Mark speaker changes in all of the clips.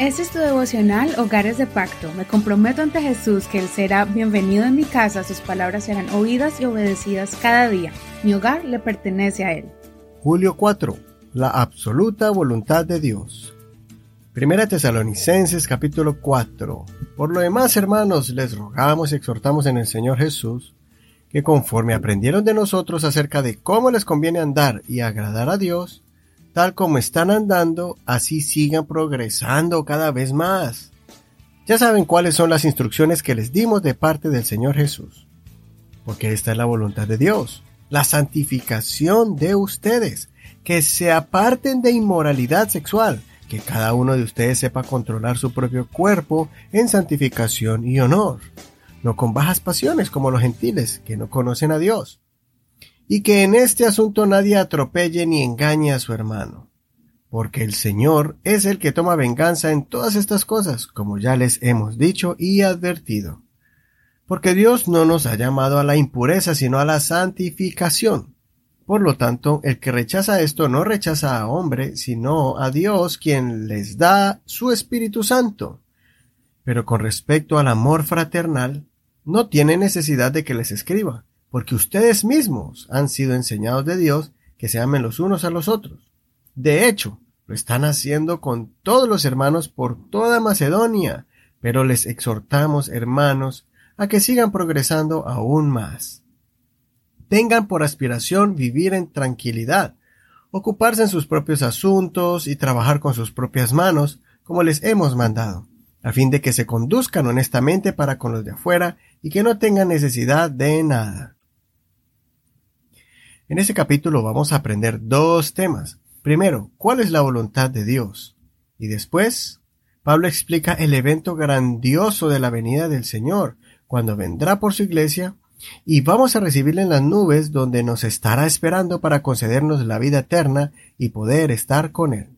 Speaker 1: Este es tu devocional Hogares de Pacto. Me comprometo ante Jesús que Él será bienvenido en mi casa, sus palabras serán oídas y obedecidas cada día. Mi hogar le pertenece a Él.
Speaker 2: Julio 4. La absoluta voluntad de Dios. Primera Tesalonicenses capítulo 4. Por lo demás, hermanos, les rogamos y exhortamos en el Señor Jesús que conforme aprendieron de nosotros acerca de cómo les conviene andar y agradar a Dios, tal como están andando, así sigan progresando cada vez más. Ya saben cuáles son las instrucciones que les dimos de parte del Señor Jesús. Porque esta es la voluntad de Dios, la santificación de ustedes, que se aparten de inmoralidad sexual, que cada uno de ustedes sepa controlar su propio cuerpo en santificación y honor, no con bajas pasiones como los gentiles, que no conocen a Dios y que en este asunto nadie atropelle ni engañe a su hermano, porque el Señor es el que toma venganza en todas estas cosas, como ya les hemos dicho y advertido. Porque Dios no nos ha llamado a la impureza, sino a la santificación. Por lo tanto, el que rechaza esto no rechaza a hombre, sino a Dios, quien les da su Espíritu Santo. Pero con respecto al amor fraternal, no tiene necesidad de que les escriba porque ustedes mismos han sido enseñados de Dios que se amen los unos a los otros. De hecho, lo están haciendo con todos los hermanos por toda Macedonia, pero les exhortamos, hermanos, a que sigan progresando aún más. Tengan por aspiración vivir en tranquilidad, ocuparse en sus propios asuntos y trabajar con sus propias manos, como les hemos mandado, a fin de que se conduzcan honestamente para con los de afuera y que no tengan necesidad de nada. En este capítulo vamos a aprender dos temas. Primero, ¿cuál es la voluntad de Dios? Y después, Pablo explica el evento grandioso de la venida del Señor, cuando vendrá por su iglesia, y vamos a recibirle en las nubes donde nos estará esperando para concedernos la vida eterna y poder estar con Él.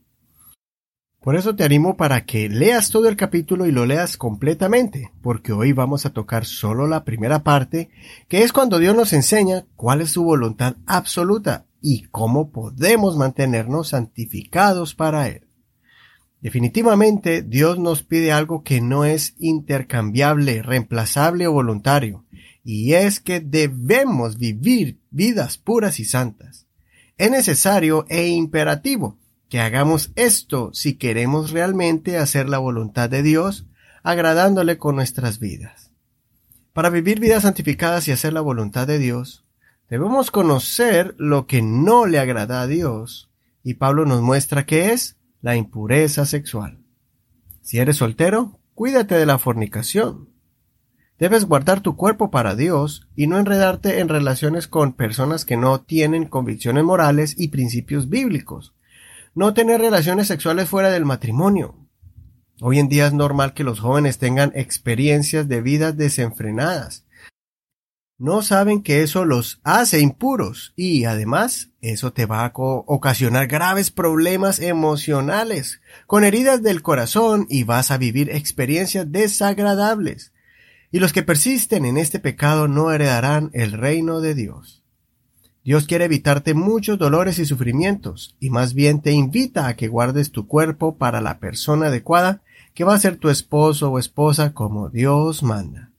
Speaker 2: Por eso te animo para que leas todo el capítulo y lo leas completamente, porque hoy vamos a tocar solo la primera parte, que es cuando Dios nos enseña cuál es su voluntad absoluta y cómo podemos mantenernos santificados para Él. Definitivamente Dios nos pide algo que no es intercambiable, reemplazable o voluntario, y es que debemos vivir vidas puras y santas. Es necesario e imperativo que hagamos esto si queremos realmente hacer la voluntad de Dios, agradándole con nuestras vidas. Para vivir vidas santificadas y hacer la voluntad de Dios, debemos conocer lo que no le agrada a Dios, y Pablo nos muestra que es la impureza sexual. Si eres soltero, cuídate de la fornicación. Debes guardar tu cuerpo para Dios y no enredarte en relaciones con personas que no tienen convicciones morales y principios bíblicos, no tener relaciones sexuales fuera del matrimonio. Hoy en día es normal que los jóvenes tengan experiencias de vidas desenfrenadas. No saben que eso los hace impuros y además eso te va a ocasionar graves problemas emocionales, con heridas del corazón y vas a vivir experiencias desagradables. Y los que persisten en este pecado no heredarán el reino de Dios. Dios quiere evitarte muchos dolores y sufrimientos, y más bien te invita a que guardes tu cuerpo para la persona adecuada, que va a ser tu esposo o esposa como Dios manda.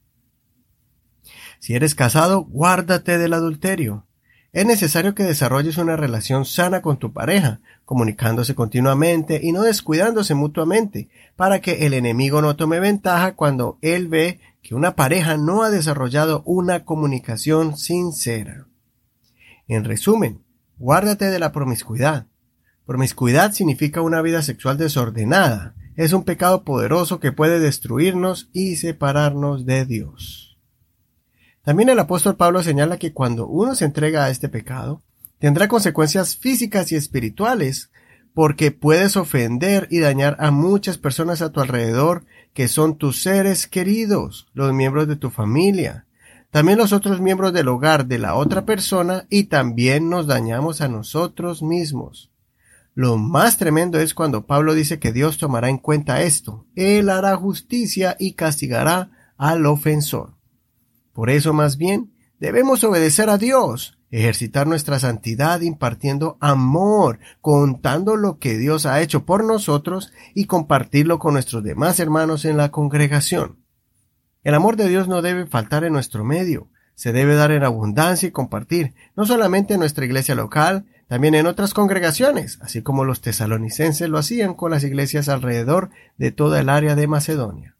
Speaker 2: Si eres casado, guárdate del adulterio. Es necesario que desarrolles una relación sana con tu pareja, comunicándose continuamente y no descuidándose mutuamente, para que el enemigo no tome ventaja cuando él ve que una pareja no ha desarrollado una comunicación sincera. En resumen, guárdate de la promiscuidad. Promiscuidad significa una vida sexual desordenada. Es un pecado poderoso que puede destruirnos y separarnos de Dios. También el apóstol Pablo señala que cuando uno se entrega a este pecado, tendrá consecuencias físicas y espirituales, porque puedes ofender y dañar a muchas personas a tu alrededor que son tus seres queridos, los miembros de tu familia, también los otros miembros del hogar de la otra persona y también nos dañamos a nosotros mismos. Lo más tremendo es cuando Pablo dice que Dios tomará en cuenta esto. Él hará justicia y castigará al ofensor. Por eso más bien Debemos obedecer a Dios, ejercitar nuestra santidad impartiendo amor, contando lo que Dios ha hecho por nosotros y compartirlo con nuestros demás hermanos en la congregación. El amor de Dios no debe faltar en nuestro medio, se debe dar en abundancia y compartir, no solamente en nuestra iglesia local, también en otras congregaciones, así como los tesalonicenses lo hacían con las iglesias alrededor de toda el área de Macedonia.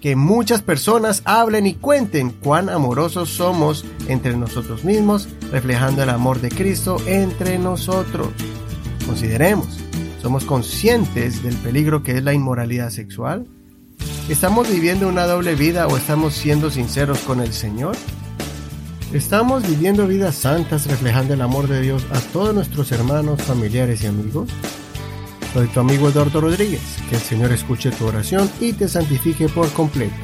Speaker 2: Que muchas personas hablen y cuenten cuán amorosos somos entre nosotros mismos, reflejando el amor de Cristo entre nosotros. Consideremos, ¿somos conscientes del peligro que es la inmoralidad sexual? ¿Estamos viviendo una doble vida o estamos siendo sinceros con el Señor? ¿Estamos viviendo vidas santas reflejando el amor de Dios a todos nuestros hermanos, familiares y amigos? Soy tu amigo Eduardo Rodríguez. Que el Señor escuche tu oración y te santifique por completo.